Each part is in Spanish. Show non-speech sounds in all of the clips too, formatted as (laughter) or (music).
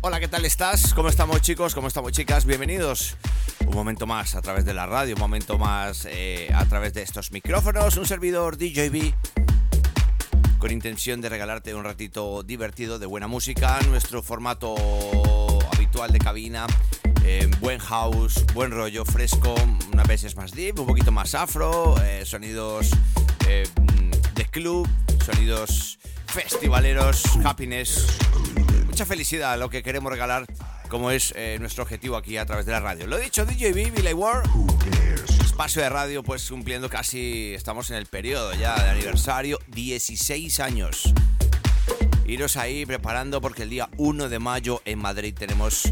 hola, ¿qué tal estás? ¿Cómo estamos chicos? ¿Cómo estamos chicas? Bienvenidos. Un momento más a través de la radio, un momento más eh, a través de estos micrófonos, un servidor DJB con intención de regalarte un ratito divertido de buena música, nuestro formato habitual de cabina, eh, buen house, buen rollo, fresco, unas veces más deep, un poquito más afro, eh, sonidos de club, sonidos festivaleros, happiness, mucha felicidad, lo que queremos regalar, como es eh, nuestro objetivo aquí a través de la radio. Lo dicho, DJB, Billy Ward, espacio de radio, pues cumpliendo casi, estamos en el periodo ya de aniversario, 16 años. Iros ahí preparando porque el día 1 de mayo en Madrid tenemos,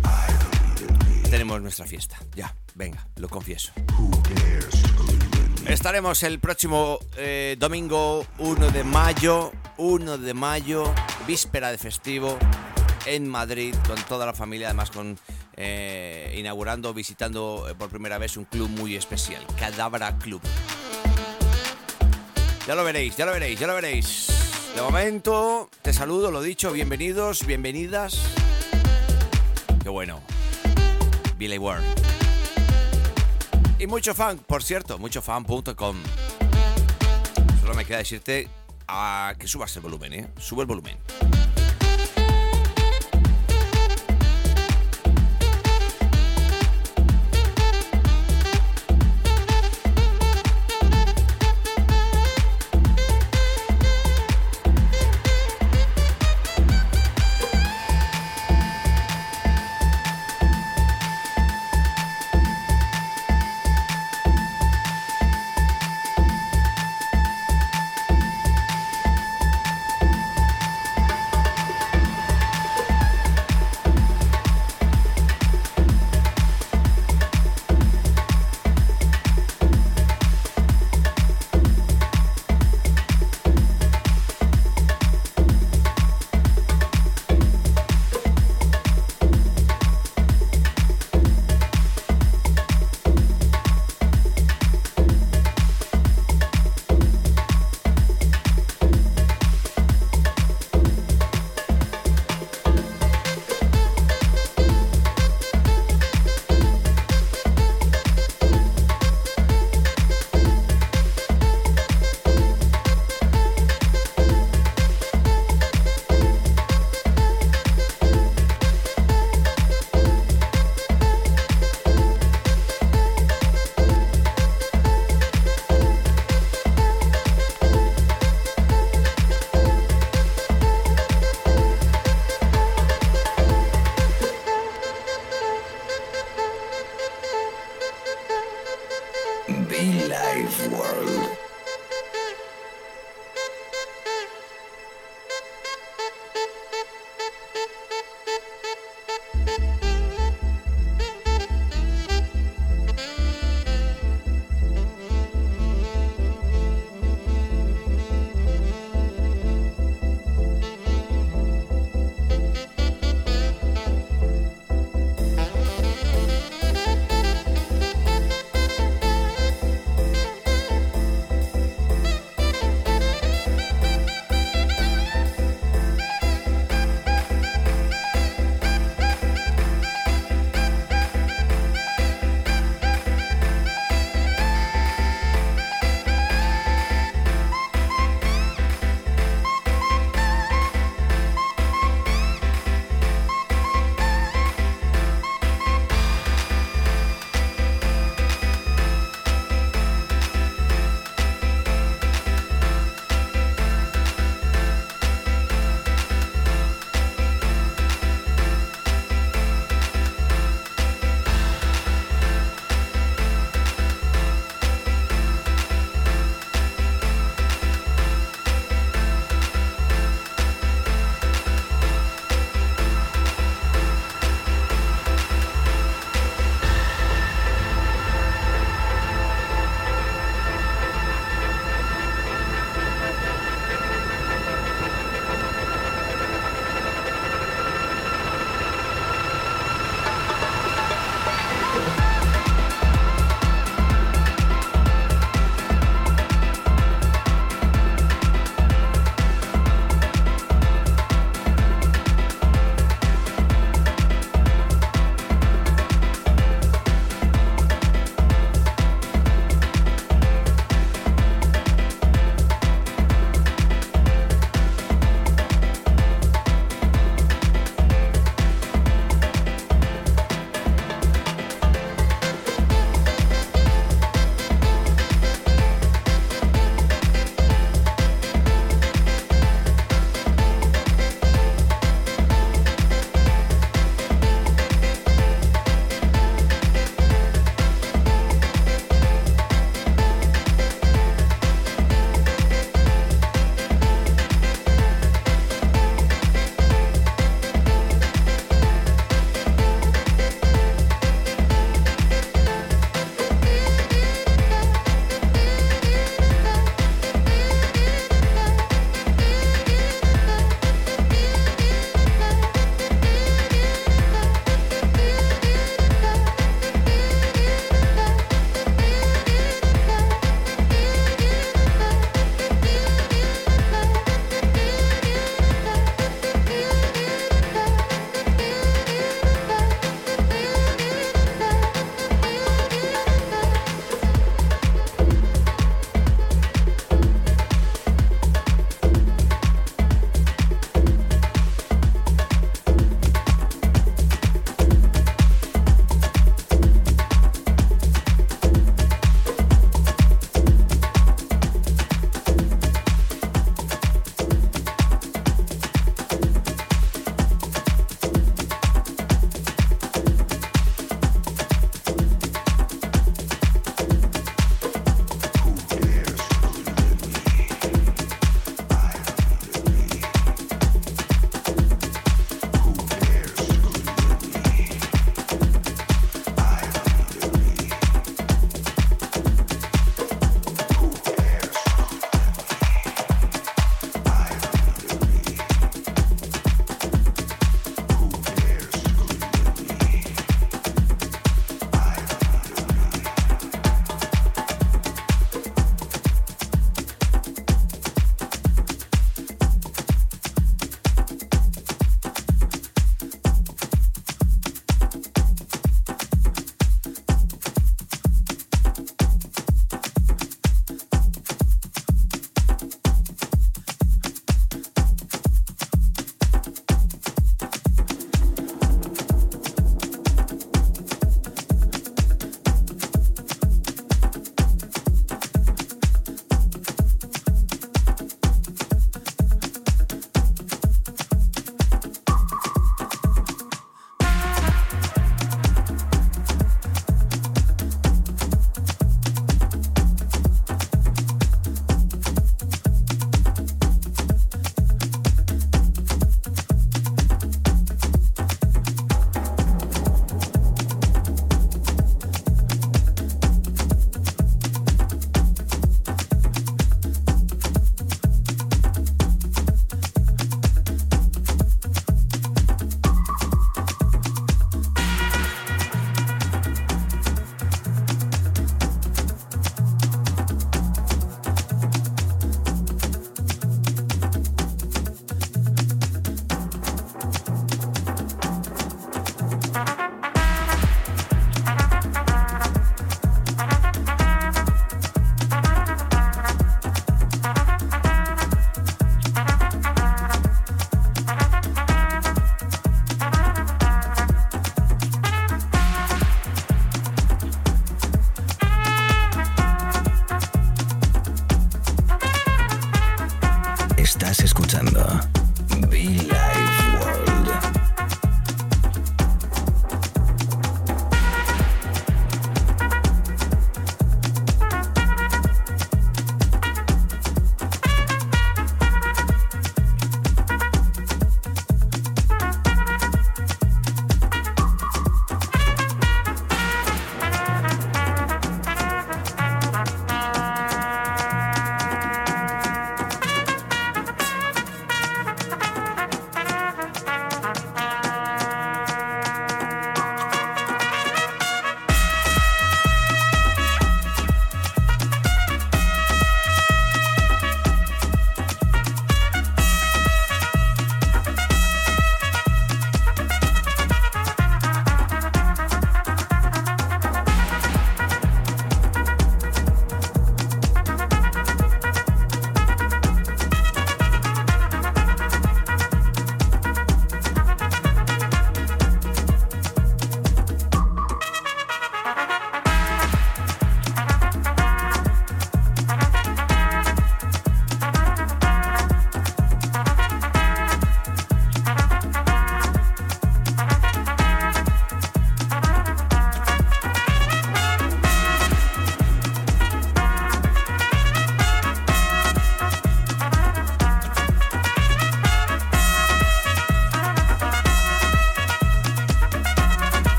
tenemos nuestra fiesta. Ya, venga, lo confieso. Estaremos el próximo eh, domingo 1 de mayo, 1 de mayo, víspera de festivo, en Madrid, con toda la familia, además con eh, inaugurando, visitando eh, por primera vez un club muy especial, Cadabra Club. Ya lo veréis, ya lo veréis, ya lo veréis. De momento, te saludo, lo dicho, bienvenidos, bienvenidas. Qué bueno. Billy Ward. Y mucho fan, por cierto, muchofan.com. Solo me queda decirte a que subas el volumen, ¿eh? Sube el volumen.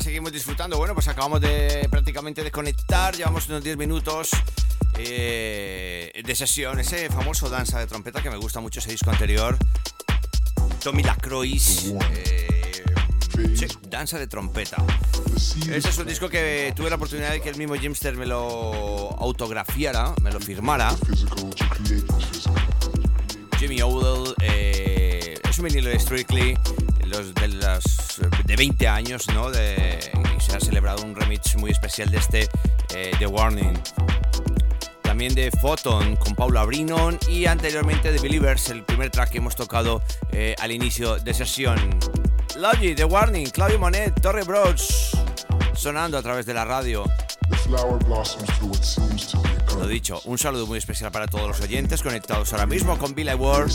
Seguimos disfrutando. Bueno, pues acabamos de prácticamente de conectar, llevamos unos 10 minutos eh, de sesión, ese famoso danza de trompeta que me gusta mucho, ese disco anterior. Tommy Lacroix. Eh, sí, danza de trompeta. Ese es un disco que tuve la oportunidad de que el mismo Jimster me lo autografiara, me lo firmara. Jimmy Odell eh, es un vinilo de Strictly de, las, de 20 años, ¿no? Se ha celebrado un remix muy especial de este eh, The Warning. También de Photon con Paula Brinon y anteriormente de Believers, el primer track que hemos tocado eh, al inicio de sesión. Logi, The Warning, Claudio Monet, Torre Broads, sonando a través de la radio. Lo dicho, un saludo muy especial para todos los oyentes conectados ahora mismo con Bill Ward,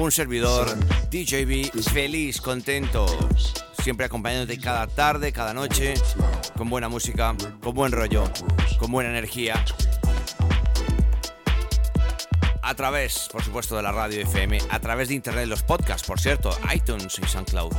un servidor DJB feliz, contento, siempre acompañándote cada tarde, cada noche, con buena música, con buen rollo, con buena energía. A través, por supuesto, de la radio FM, a través de internet, los podcasts, por cierto, iTunes y SoundCloud.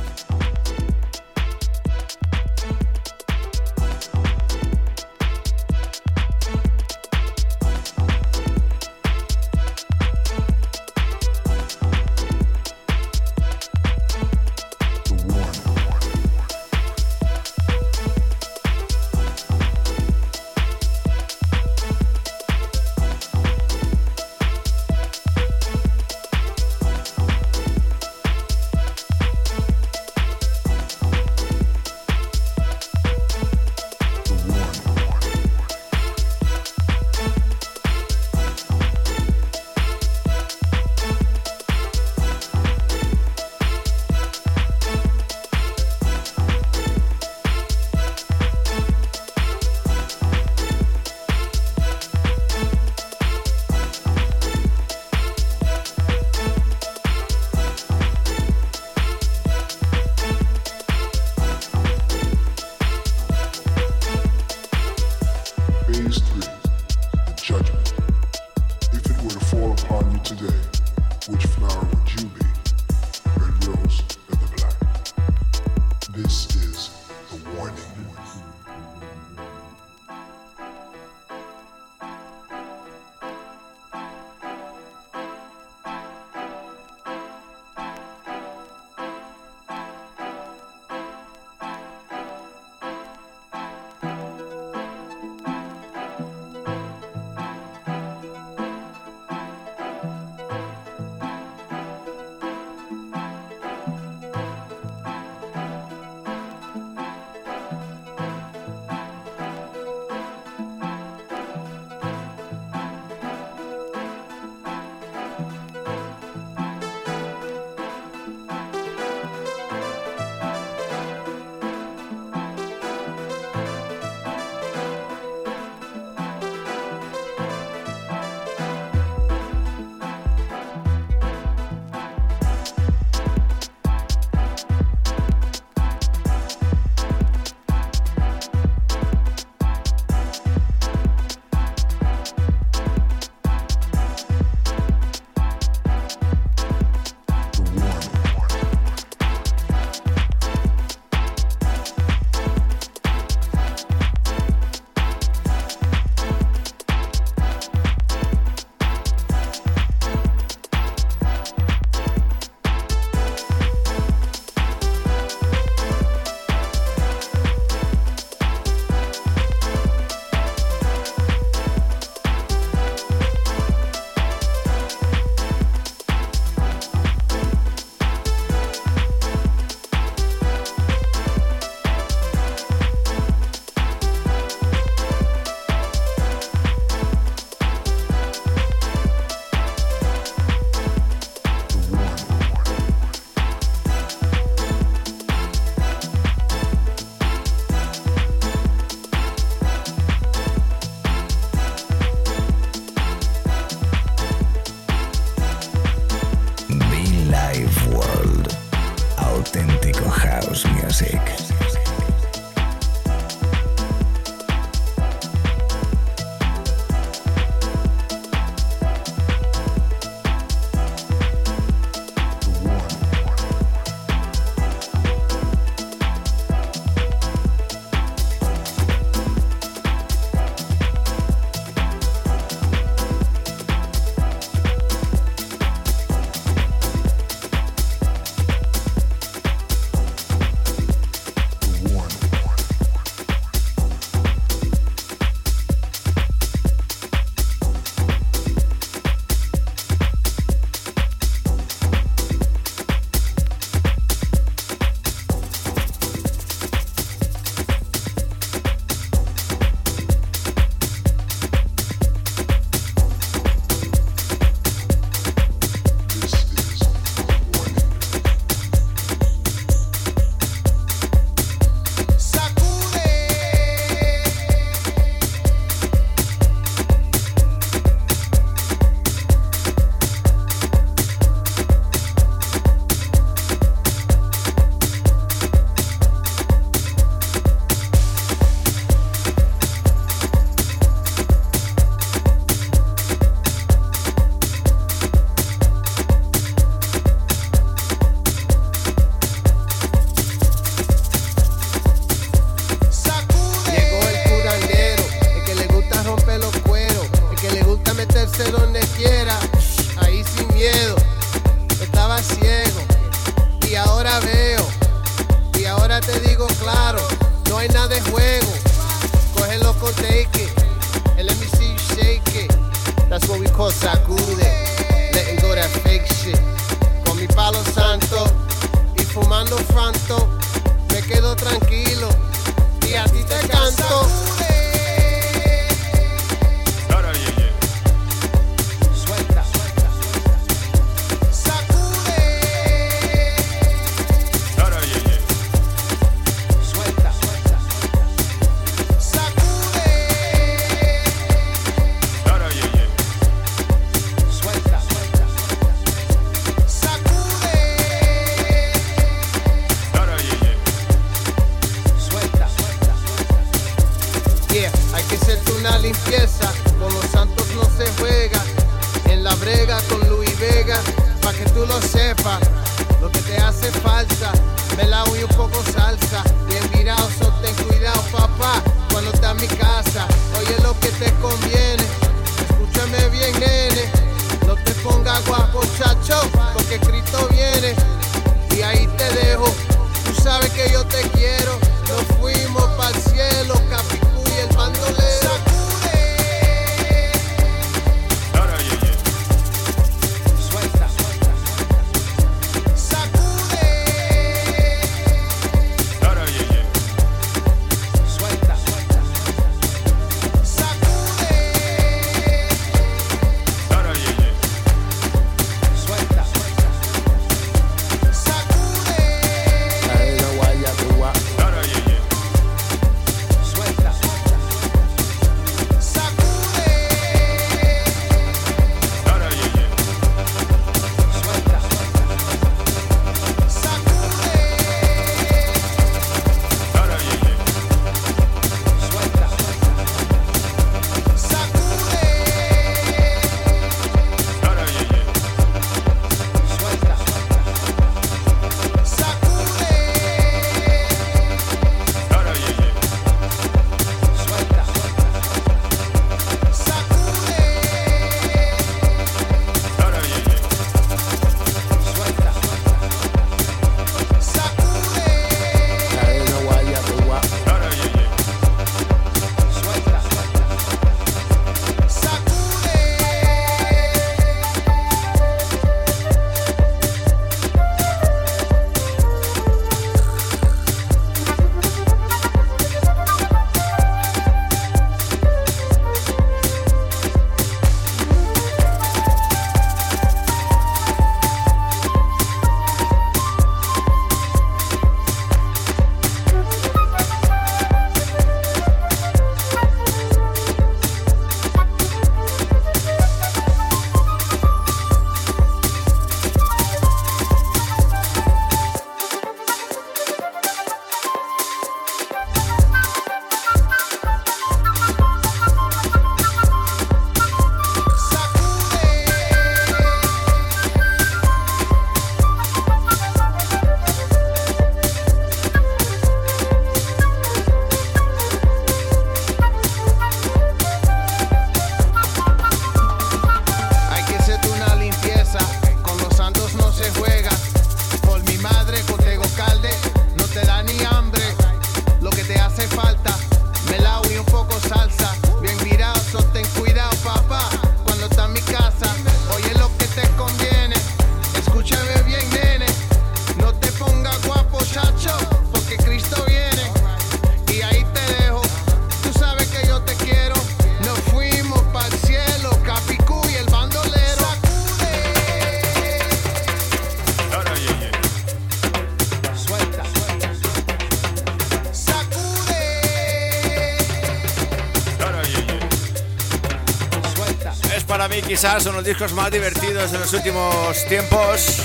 Quizás son los discos más divertidos de los últimos tiempos,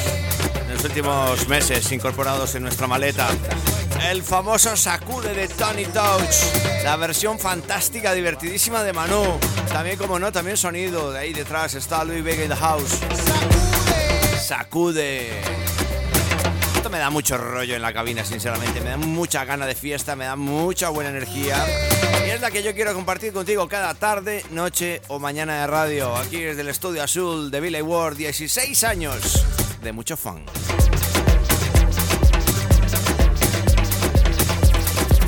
en los últimos meses incorporados en nuestra maleta. El famoso Sacude de Tony Touch, la versión fantástica, divertidísima de Manu. También, como no, también sonido. De ahí detrás está Louis Vega in the house. Sacude. Esto me da mucho rollo en la cabina, sinceramente. Me da mucha gana de fiesta, me da mucha buena energía es la que yo quiero compartir contigo cada tarde, noche o mañana de radio. Aquí desde el estudio azul de Billy Ward, 16 años de mucho fan.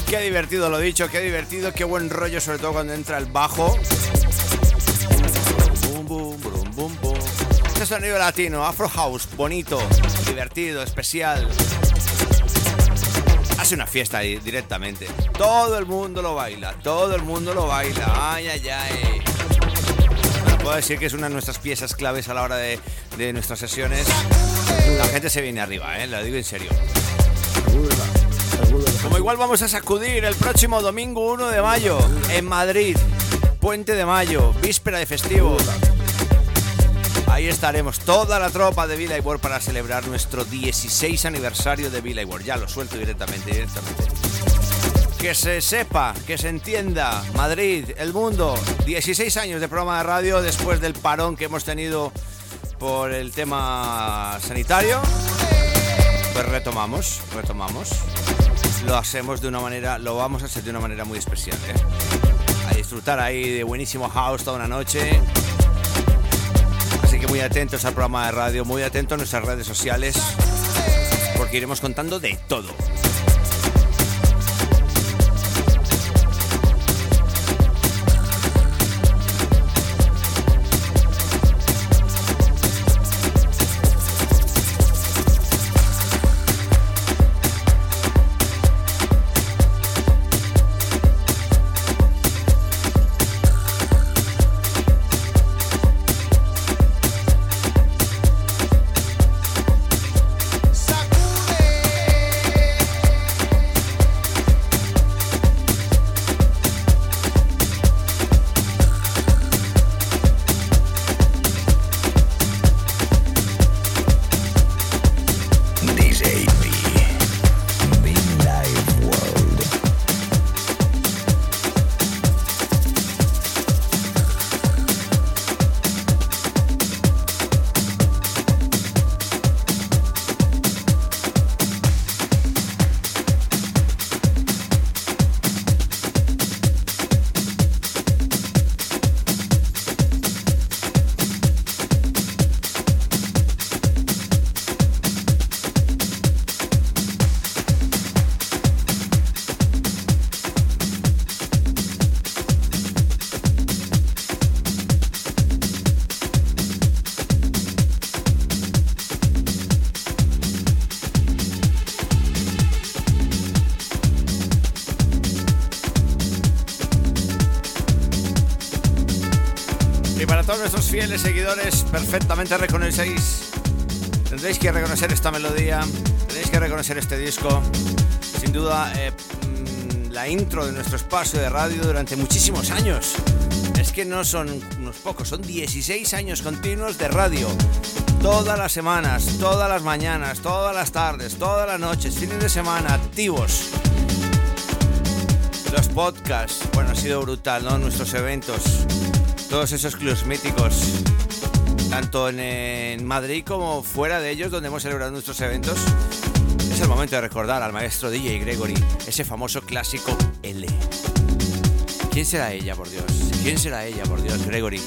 Qué divertido lo dicho, qué divertido, qué buen rollo, sobre todo cuando entra el bajo. Este sonido latino, Afro House, bonito, divertido, especial hace una fiesta ahí directamente. Todo el mundo lo baila, todo el mundo lo baila. Ay, ay, ay. puedo decir que es una de nuestras piezas claves a la hora de, nuestras sesiones. La gente se viene arriba, ¿eh? lo digo en serio. Como igual vamos a sacudir el próximo domingo 1 de mayo en Madrid, Puente de Mayo, víspera de festivo. Ahí estaremos toda la tropa de Villa World para celebrar nuestro 16 aniversario de Villa World. Ya lo suelto directamente, directamente. que se sepa, que se entienda. Madrid, el mundo, 16 años de programa de radio después del parón que hemos tenido por el tema sanitario. Pues retomamos, retomamos. Lo hacemos de una manera, lo vamos a hacer de una manera muy especial. ¿eh? A disfrutar ahí de buenísimo house toda una noche. Así que muy atentos al programa de radio, muy atentos a nuestras redes sociales, porque iremos contando de todo. Seguidores perfectamente reconocéis, tendréis que reconocer esta melodía, tendréis que reconocer este disco. Sin duda, eh, mm, la intro de nuestro espacio de radio durante muchísimos años. Es que no son unos pocos, son 16 años continuos de radio. Todas las semanas, todas las mañanas, todas las tardes, todas las noches, fines de semana, activos. Los podcasts, bueno, ha sido brutal, ¿no? Nuestros eventos todos esos clubs míticos, tanto en, Madrid como fuera de ellos, donde hemos celebrado nuestros eventos. Es el momento de recordar al maestro DJ Gregory, ese famoso clásico L. ¿Quién será ella, por Dios? ¿Quién será ella, por Dios, Gregory?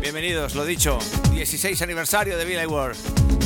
Bienvenidos, lo dicho, 16 aniversario de Billy World.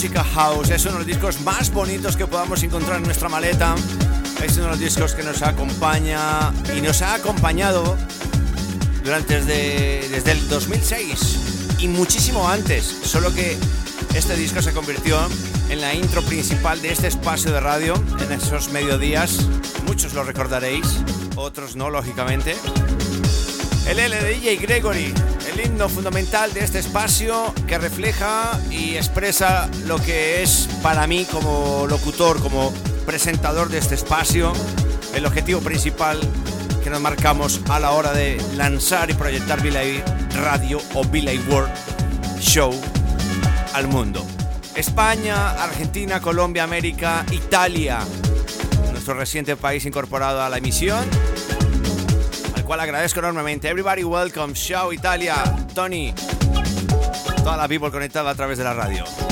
Música house. Es uno de los discos más bonitos que podamos encontrar en nuestra maleta. Es uno de los discos que nos acompaña y nos ha acompañado durante desde, desde el 2006 y muchísimo antes. Solo que este disco se convirtió en la intro principal de este espacio de radio en esos mediodías. Muchos lo recordaréis, otros no, lógicamente. El L de Gregory, el fundamental de este espacio que refleja y expresa lo que es para mí como locutor, como presentador de este espacio, el objetivo principal que nos marcamos a la hora de lanzar y proyectar Billy Radio o Billy World Show al mundo. España, Argentina, Colombia, América, Italia, nuestro reciente país incorporado a la emisión cual agradezco enormemente. Everybody welcome, Show Italia, Tony, toda la people conectada a través de la radio.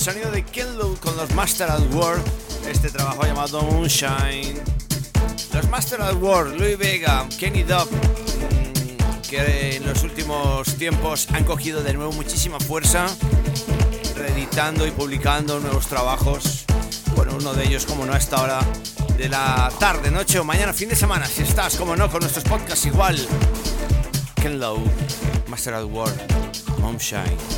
Sonido de Kenlow con los Master at Work, este trabajo llamado Moonshine. Los Master at Work, Louis Vega, Kenny Dub, mm, que en los últimos tiempos han cogido de nuevo muchísima fuerza, reeditando y publicando nuevos trabajos. Bueno, uno de ellos, como no, a esta hora de la tarde, noche o mañana, fin de semana, si estás, como no, con nuestros podcasts igual. Ken Master at Work, Moonshine.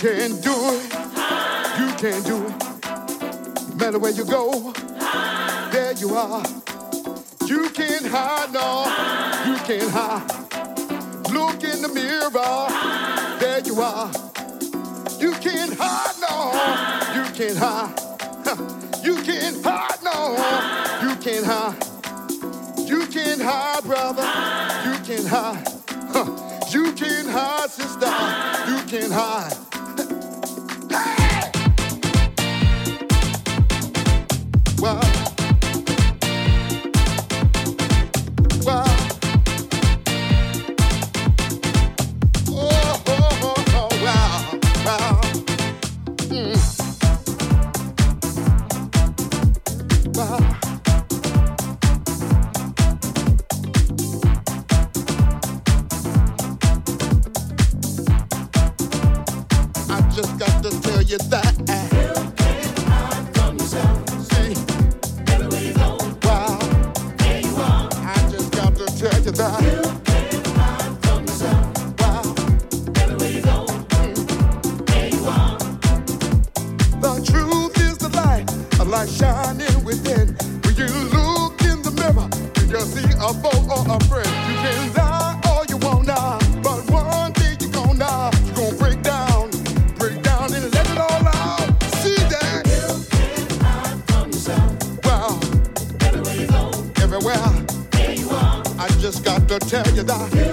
Can do it. You can do it. No matter where you go, there you are. You can't hide, no. You can't hide. Look in the mirror, there you are. You can't hide, no. You can't hide. (laughs) You can't hide, no. You can't hide. You can't hide, brother. You can't hide. (laughs) You can't hide, sister. You can't hide. You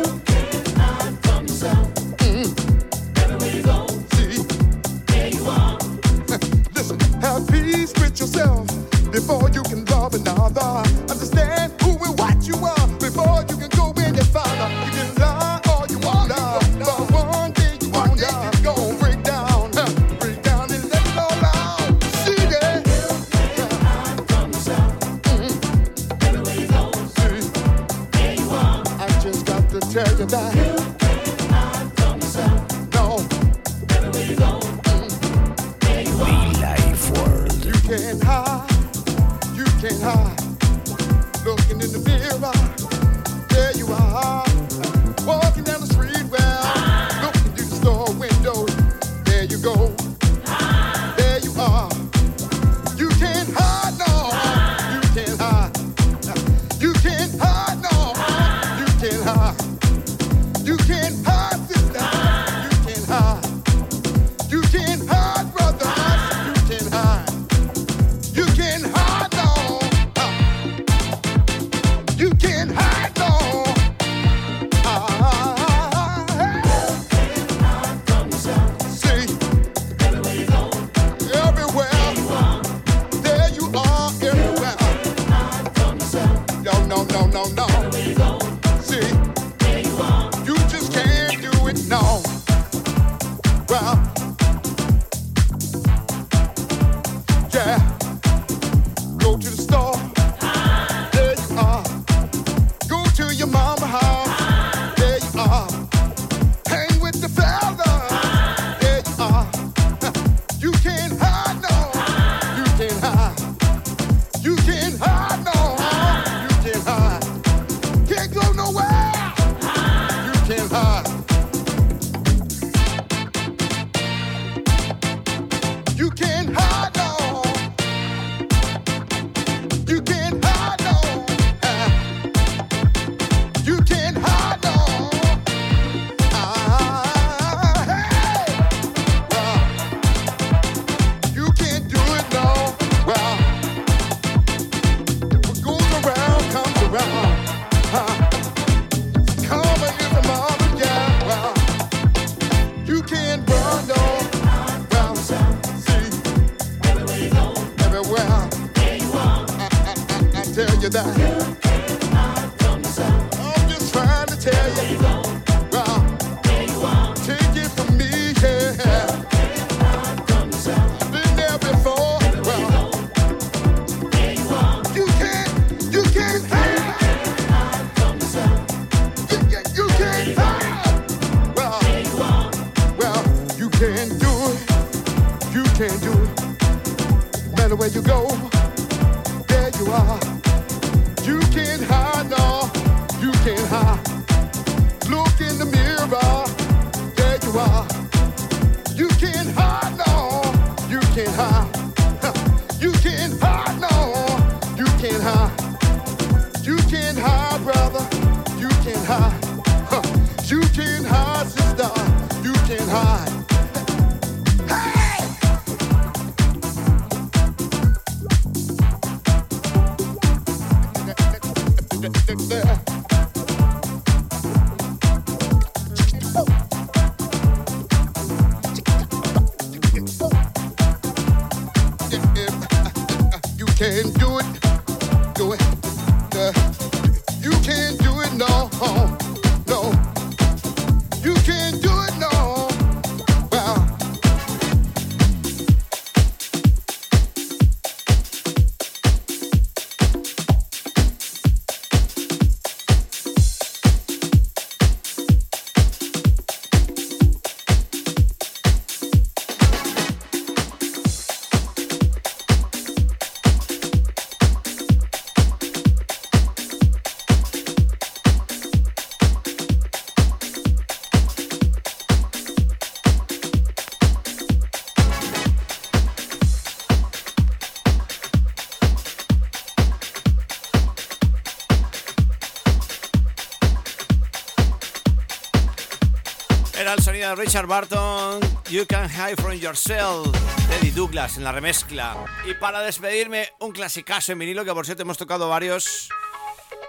Richard Barton, You Can Hide From Yourself, Eddie Douglas en la remezcla. Y para despedirme, un clasicazo en vinilo que por cierto hemos tocado varios.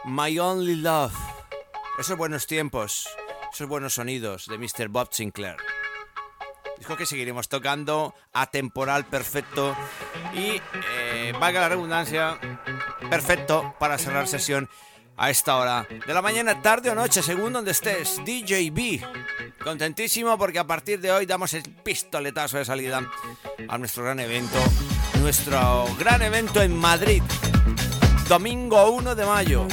My Only Love. Esos buenos tiempos, esos buenos sonidos de Mr. Bob Sinclair. Dijo que seguiremos tocando a temporal perfecto y, eh, valga la redundancia, perfecto para cerrar sesión a esta hora de la mañana, tarde o noche, según donde estés. DJB. Contentísimo porque a partir de hoy damos el pistoletazo de salida a nuestro gran evento. Nuestro gran evento en Madrid. Domingo 1 de mayo.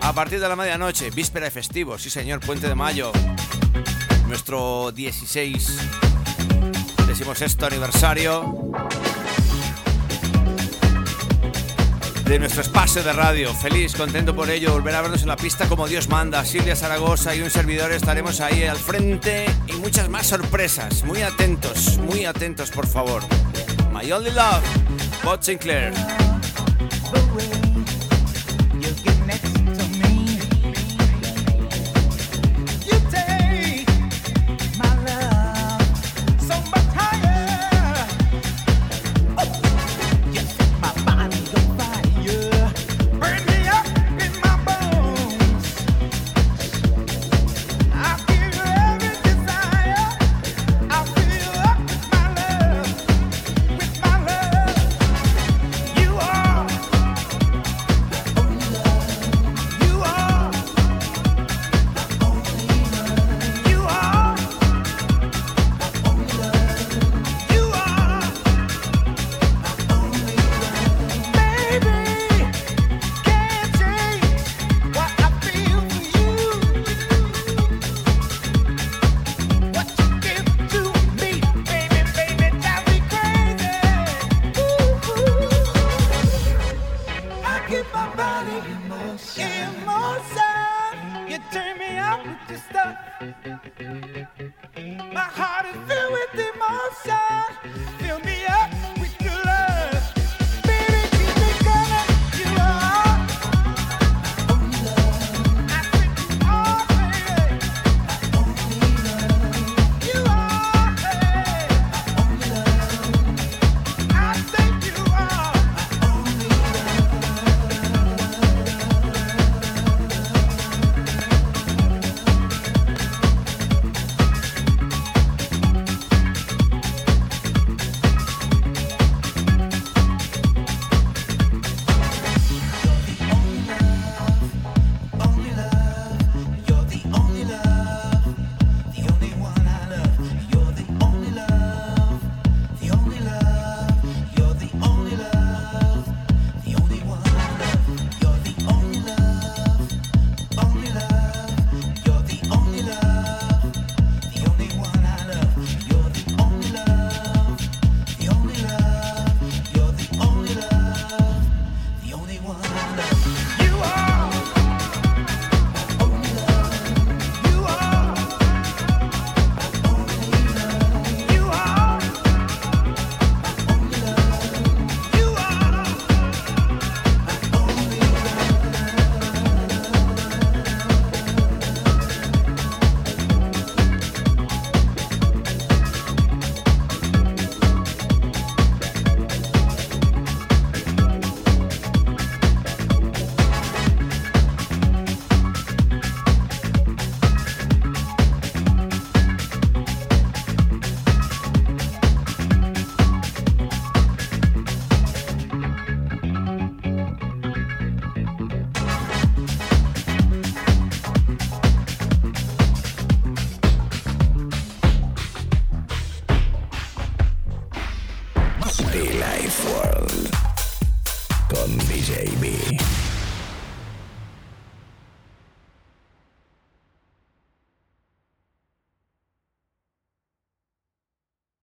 A partir de la medianoche, víspera de festivo, sí señor, puente de mayo. Nuestro 16 decimos esto aniversario de nuestro espacio de radio. Feliz, contento por ello, volver a vernos en la pista como Dios manda. Silvia Zaragoza y un servidor estaremos ahí al frente y muchas más sorpresas. Muy atentos, muy atentos, por favor. My Only Love, Bob Sinclair.